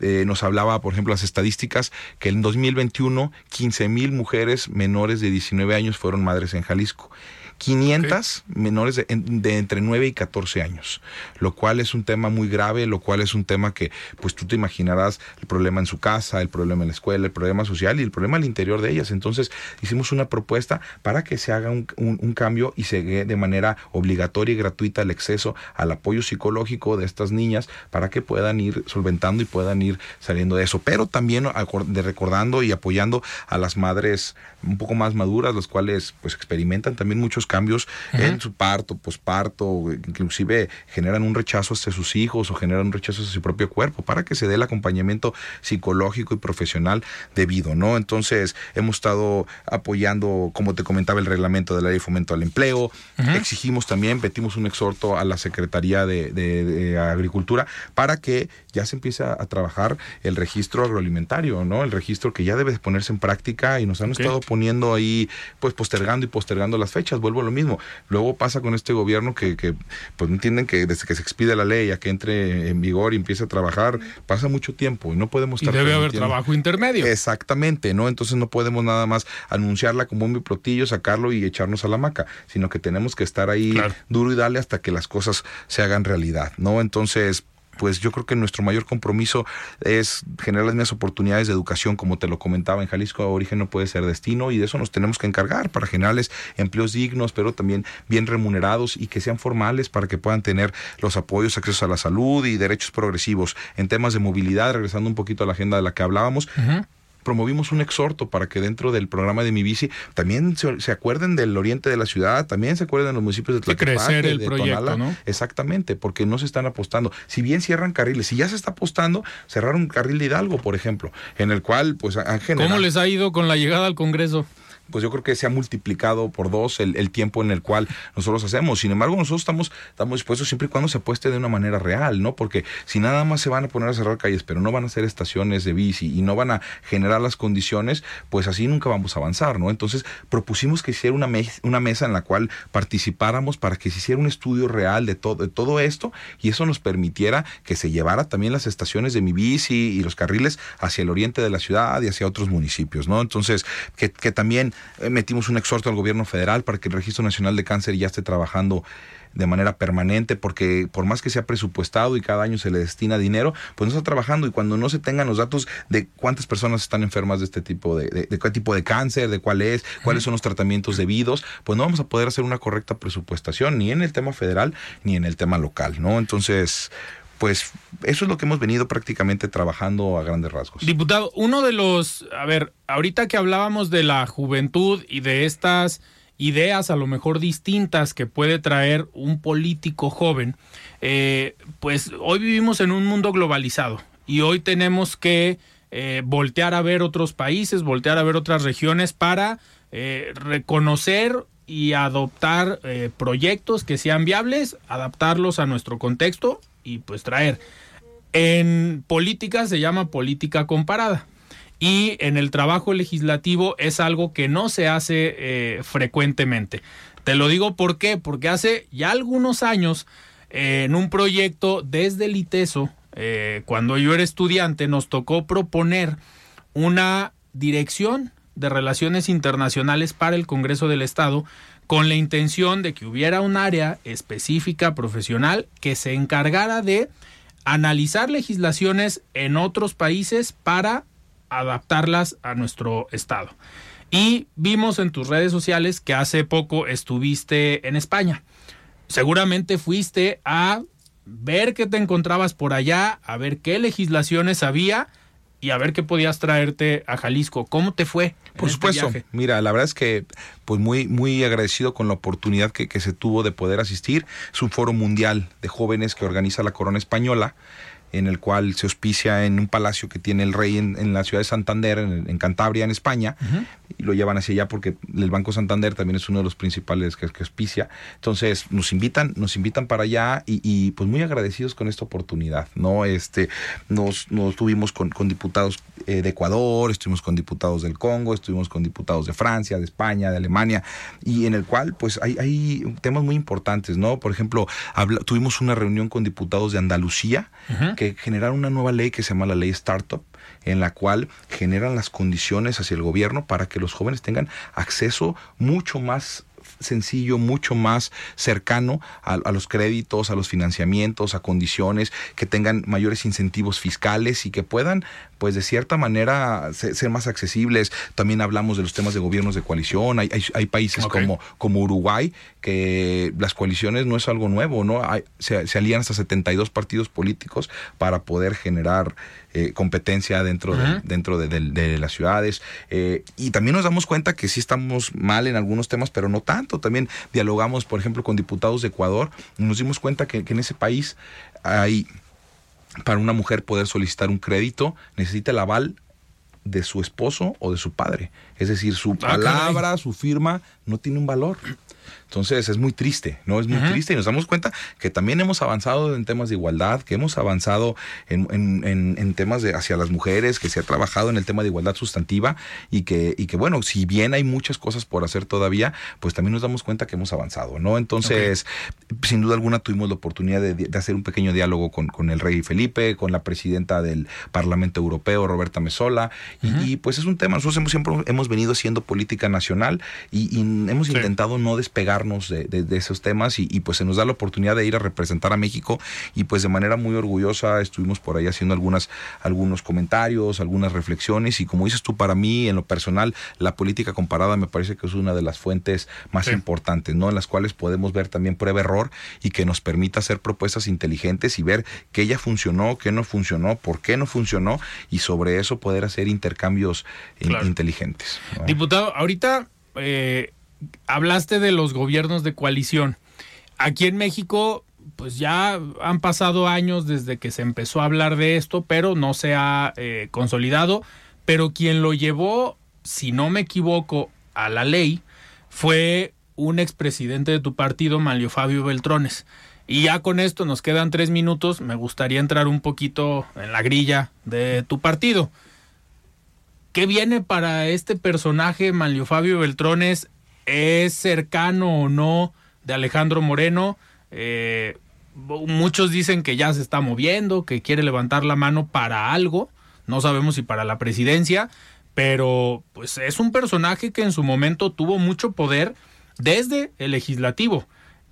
[SPEAKER 2] Eh, nos hablaba, por ejemplo, las estadísticas que en 2021 15 mil mujeres menores de 19 años fueron madres en Jalisco. 500 menores de, de entre 9 y 14 años, lo cual es un tema muy grave, lo cual es un tema que pues tú te imaginarás el problema en su casa, el problema en la escuela, el problema social y el problema al interior de ellas. Entonces hicimos una propuesta para que se haga un, un- un cambio y se dé de manera obligatoria y gratuita el acceso al apoyo psicológico de estas niñas para que puedan ir solventando y puedan ir saliendo de eso. Pero también de recordando y apoyando a las madres un poco más maduras, las cuales pues experimentan también muchos cambios en su parto, posparto, inclusive generan un rechazo hacia sus hijos o generan un rechazo hacia su propio cuerpo para que se dé el acompañamiento psicológico y profesional debido, ¿no? Entonces hemos estado apoyando, como te comentaba, el reglamento de la ley de fomento al empleo, exigimos también, metimos un exhorto a la Secretaría de, de- de Agricultura para que ya se empiece a, trabajar el registro agroalimentario, ¿no? El registro que ya debe de ponerse en práctica y nos han estado poniendo ahí, pues postergando y postergando las fechas, vuelvo a lo mismo. Luego pasa con este gobierno que, que pues entienden que desde que se expide la ley a que entre en vigor y empiece a trabajar, pasa mucho tiempo y no podemos
[SPEAKER 1] Y
[SPEAKER 2] estar
[SPEAKER 1] debe haber trabajo intermedio.
[SPEAKER 2] Exactamente, ¿no? Entonces no podemos nada más anunciarla como un platillo, sacarlo y echarnos a la maca, sino que tenemos que estar ahí
[SPEAKER 1] Claro.
[SPEAKER 2] duro y darle hasta que las cosas se hagan realidad, ¿no? Entonces, pues yo creo que nuestro mayor compromiso es generar las mismas oportunidades de educación, como te lo comentaba, en Jalisco origen no puede ser destino y de eso nos tenemos que encargar para generarles empleos dignos, pero también bien remunerados y que sean formales para que puedan tener los apoyos, acceso a la salud y derechos progresivos. En temas de movilidad, regresando un poquito a la agenda de la que hablábamos, promovimos un exhorto para que dentro del programa de Mi Bici también se, se acuerden del oriente de la ciudad, también se acuerden de los municipios de Tlaquepaque,
[SPEAKER 1] el
[SPEAKER 2] de
[SPEAKER 1] proyecto,
[SPEAKER 2] Tonala.
[SPEAKER 1] ¿no?
[SPEAKER 2] Exactamente, porque no se están apostando. Si bien cierran carriles, si ya se está apostando, cerrar un carril de Hidalgo, por ejemplo, en el cual pues han generado...
[SPEAKER 1] ¿Cómo les ha ido con la llegada al Congreso?
[SPEAKER 2] Pues yo creo que se ha multiplicado por dos el, el tiempo en el cual nosotros hacemos. Sin embargo, nosotros estamos, estamos dispuestos siempre y cuando se apueste de una manera real, ¿no? Porque si nada más se van a poner a cerrar calles, pero no van a hacer estaciones de bici y no van a generar las condiciones, pues así nunca vamos a avanzar, ¿no? Entonces propusimos que hiciera una, una mesa en la cual participáramos para que se hiciera un estudio real de todo, de todo esto y eso nos permitiera que se llevara también las estaciones de mi bici y los carriles hacia el oriente de la ciudad y hacia otros municipios, ¿no? Entonces, que, también metimos un exhorto al gobierno federal para que el Registro Nacional de Cáncer ya esté trabajando de manera permanente, porque por más que sea presupuestado y cada año se le destina dinero, pues no está trabajando y cuando no se tengan los datos de cuántas personas están enfermas de este tipo de, de, de qué tipo de cáncer, de cuál es, cuáles son los tratamientos debidos, pues no vamos a poder hacer una correcta presupuestación ni en el tema federal ni en el tema local, ¿no? Entonces, pues eso es lo que hemos venido prácticamente trabajando a grandes rasgos.
[SPEAKER 1] Diputado, uno de los, a ver, ahorita que hablábamos de la juventud y de estas ideas a lo mejor distintas que puede traer un político joven, eh, pues hoy vivimos en un mundo globalizado y hoy tenemos que eh, voltear a ver otros países, voltear a ver otras regiones para eh, reconocer y adoptar eh, proyectos que sean viables, adaptarlos a nuestro contexto y pues traer. En política se llama política comparada. Y en el trabajo legislativo es algo que no se hace eh, frecuentemente. Te lo digo por qué, porque hace ya algunos años, eh, en un proyecto desde el ITESO, eh, cuando yo era estudiante, nos tocó proponer una dirección de relaciones internacionales para el Congreso del Estado con la intención de que hubiera un área específica profesional que se encargara de analizar legislaciones en otros países para adaptarlas a nuestro estado. Y vimos en tus redes sociales que hace poco estuviste en España. Seguramente fuiste a ver qué te encontrabas por allá, a ver qué legislaciones había y a ver qué podías traerte a Jalisco. ¿Cómo te fue?
[SPEAKER 2] Por este supuesto. Mira, la verdad es que pues muy, muy agradecido con la oportunidad que, que se tuvo de poder asistir. Es un foro mundial de jóvenes que organiza la Corona Española en el cual se auspicia en un palacio que tiene el rey en, la ciudad de Santander, en, Cantabria, en España, y lo llevan hacia allá porque el Banco Santander también es uno de los principales que, que auspicia. Entonces nos invitan, nos invitan para allá y, pues muy agradecidos con esta oportunidad, ¿no? Este, nos, nos tuvimos con, diputados eh, de Ecuador, estuvimos con diputados del Congo, estuvimos con diputados de Francia, de España, de Alemania, y en el cual pues hay, hay temas muy importantes, ¿no? Por ejemplo, tuvimos una reunión con diputados de Andalucía, que generaron una nueva ley que se llama la ley Startup, en la cual generan las condiciones hacia el gobierno para que los jóvenes tengan acceso mucho más sencillo, mucho más cercano a, los créditos, a los financiamientos, a condiciones, que tengan mayores incentivos fiscales y que puedan, pues de cierta manera, ser, más accesibles. También hablamos de los temas de gobiernos de coalición. Hay, hay, países como, como Uruguay que las coaliciones no es algo nuevo, ¿no? se, se alían hasta 72 partidos políticos para poder generar eh, competencia dentro, de, dentro de, las ciudades. Eh, y también nos damos cuenta que sí estamos mal en algunos temas, pero no tanto. También dialogamos, por ejemplo, con diputados de Ecuador. Y nos dimos cuenta que, que en ese país hay, para una mujer poder solicitar un crédito, necesita el aval de su esposo o de su padre. Es decir, su ah, palabra, su firma, no tiene un valor. Entonces es muy triste, ¿no? Es muy triste y nos damos cuenta que también hemos avanzado en temas de igualdad, que hemos avanzado en, en, temas de hacia las mujeres, que se ha trabajado en el tema de igualdad sustantiva y que, y que, bueno, si bien hay muchas cosas por hacer todavía, pues también nos damos cuenta que hemos avanzado, ¿no? Entonces, sin duda alguna tuvimos la oportunidad de, hacer un pequeño diálogo con, con, el rey Felipe, con la presidenta del Parlamento Europeo, Roberta Mesola, y, pues es un tema, nosotros hemos, siempre hemos venido haciendo política nacional y, hemos intentado no despegar de, esos temas y, pues se nos da la oportunidad de ir a representar a México y pues de manera muy orgullosa estuvimos por ahí haciendo algunas, algunos comentarios, algunas reflexiones y como dices tú, para mí en lo personal, la política comparada me parece que es una de las fuentes más importantes, ¿no? En las cuales podemos ver también prueba-error y que nos permita hacer propuestas inteligentes y ver qué ya funcionó, qué no funcionó, por qué no funcionó y sobre eso poder hacer intercambios inteligentes.
[SPEAKER 1] Diputado, ahorita eh, hablaste de los gobiernos de coalición. Aquí en México, pues ya han pasado años desde que se empezó a hablar de esto, pero no se ha eh, consolidado. Pero quien lo llevó, si no me equivoco, a la ley fue un expresidente de tu partido, Manlio Fabio Beltrones. Y ya con esto nos quedan tres minutos. Me gustaría entrar un poquito en la grilla de tu partido. ¿Qué viene para este personaje, Manlio Fabio Beltrones, es cercano o no de Alejandro Moreno. Eh, muchos dicen que ya se está moviendo, que quiere levantar la mano para algo. No sabemos si para la presidencia, pero pues es un personaje que en su momento tuvo mucho poder desde el legislativo.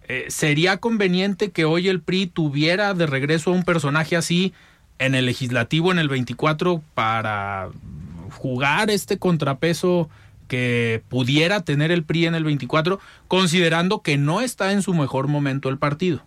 [SPEAKER 1] Eh, ¿Sería conveniente que hoy el PRI tuviera de regreso a un personaje así en el legislativo en el 24 para jugar este contrapeso que pudiera tener el PRI en el 24, considerando que no está en su mejor momento el partido.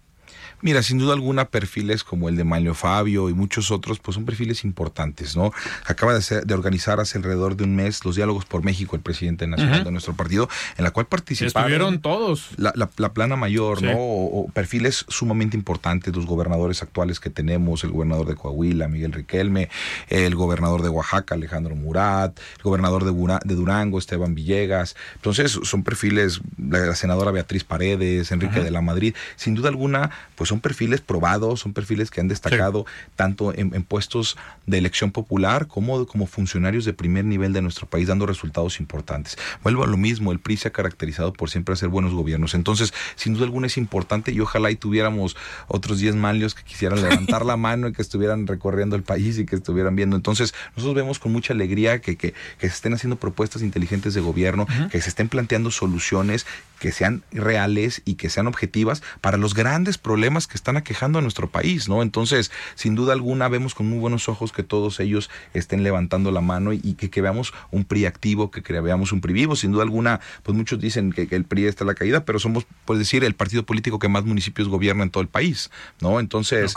[SPEAKER 2] Mira, sin duda alguna perfiles como el de Manlio Fabio y muchos otros, pues son perfiles importantes, ¿no? Acaba de, de organizar hace alrededor de un mes los diálogos por México, el presidente nacional de nuestro partido, en la cual participaron.
[SPEAKER 1] Estuvieron todos.
[SPEAKER 2] La, plana mayor, ¿no? O, perfiles sumamente importantes, los gobernadores actuales que tenemos, el gobernador de Coahuila, Miguel Riquelme, el gobernador de Oaxaca, Alejandro Murat, el gobernador de, de Durango, Esteban Villegas. Entonces, son perfiles, la, senadora Beatriz Paredes, Enrique de la Madrid, sin duda alguna, pues son perfiles probados, son perfiles que han destacado tanto en, puestos de elección popular como como funcionarios de primer nivel de nuestro país dando resultados importantes. Vuelvo a lo mismo, el PRI se ha caracterizado por siempre hacer buenos gobiernos. Entonces, sin duda alguna es importante y ojalá y tuviéramos otros 10 malios que quisieran levantar la mano y que estuvieran recorriendo el país y que estuvieran viendo. Entonces, nosotros vemos con mucha alegría que, que, se estén haciendo propuestas inteligentes de gobierno, que se estén planteando soluciones que sean reales y que sean objetivas para los grandes problemas problemas que están aquejando a nuestro país, ¿no? Entonces, sin duda alguna, vemos con muy buenos ojos que todos ellos estén levantando la mano y, que, que, veamos un PRI activo, que, que, veamos un PRI vivo. Sin duda alguna, pues muchos dicen que, el PRI está en la caída, pero somos, puedes decir, el partido político que más municipios gobierna en todo el país, ¿no? Entonces,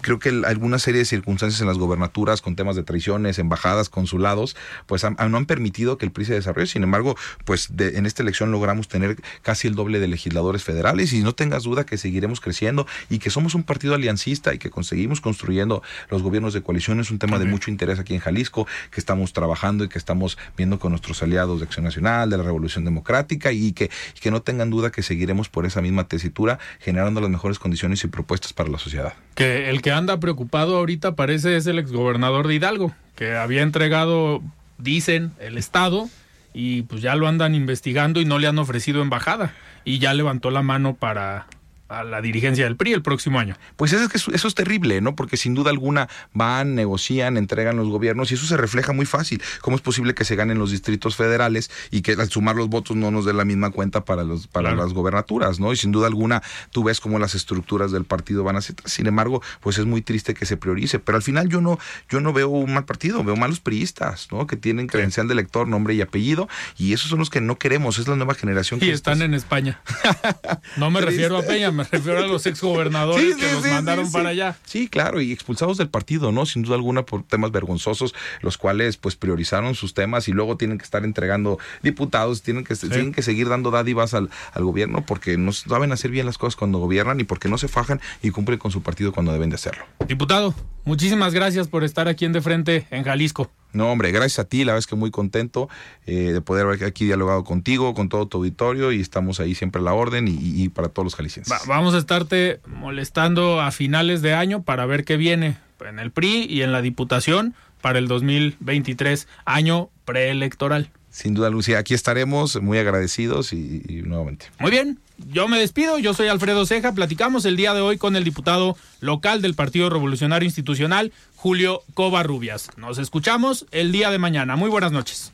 [SPEAKER 2] creo que alguna serie de circunstancias en las gobernaturas con temas de traiciones, embajadas, consulados, pues no han permitido que el PRI se desarrolle. Sin embargo, pues en esta elección logramos tener casi el doble de legisladores federales y no tengas duda que seguiremos creciendo y que somos un partido aliancista y que conseguimos construyendo los gobiernos de coalición. Es un tema de mucho interés aquí en Jalisco, que estamos trabajando y que estamos viendo con nuestros aliados de Acción Nacional, de la Revolución Democrática y que, y que no tengan duda que seguiremos por esa misma tesitura generando las mejores condiciones y propuestas para la sociedad.
[SPEAKER 1] Que el que anda preocupado ahorita parece es el exgobernador de Hidalgo, que había entregado, dicen, el Estado y pues ya lo andan investigando y no le han ofrecido embajada y ya levantó la mano para a la dirigencia del PRI el próximo año.
[SPEAKER 2] Pues eso es, eso es terrible, ¿no? Porque sin duda alguna van, negocian, entregan los gobiernos y eso se refleja muy fácil. ¿Cómo es posible que se ganen los distritos federales y que al sumar los votos no nos dé la misma cuenta para, los, para las gobernaturas, ¿no? Y sin duda alguna tú ves cómo las estructuras del partido van a ser. Sin embargo, pues es muy triste que se priorice. Pero al final yo no, yo no veo un mal partido, veo malos priistas, ¿no? Que tienen credencial de elector, nombre y apellido y esos son los que no queremos, es la nueva generación.
[SPEAKER 1] Y están en España. no me refiero a Peña, me refiero a los exgobernadores que nos mandaron para allá.
[SPEAKER 2] Sí, claro, y expulsados del partido, ¿no? Sin duda alguna por temas vergonzosos, los cuales pues priorizaron sus temas y luego tienen que estar entregando diputados, tienen que, tienen que seguir dando dádivas al, al gobierno porque no saben hacer bien las cosas cuando gobiernan y porque no se fajan y cumplen con su partido cuando deben de hacerlo.
[SPEAKER 1] Diputado, muchísimas gracias por estar aquí en De Frente en Jalisco.
[SPEAKER 2] No, hombre, gracias a ti, la verdad es que muy contento eh, de poder haber aquí dialogado contigo, con todo tu auditorio y estamos ahí siempre a la orden y, para todos los jaliscienses.
[SPEAKER 1] vamos a estarte molestando a finales de año para ver qué viene en el PRI y en la Diputación para el 2023, año preelectoral.
[SPEAKER 2] Sin duda, Lucía, aquí estaremos muy agradecidos y, y nuevamente.
[SPEAKER 1] Muy bien, yo me despido, yo soy Alfredo Ceja, platicamos el día de hoy con el diputado local del Partido Revolucionario Institucional, Julio Covarrubias. Nos escuchamos el día de mañana. Muy buenas noches.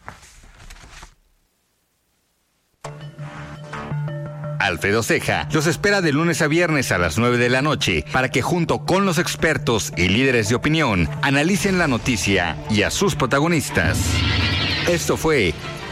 [SPEAKER 6] Alfredo Ceja los espera de lunes a viernes a las 9 de la noche para que junto con los expertos y líderes de opinión analicen la noticia y a sus protagonistas. Esto fue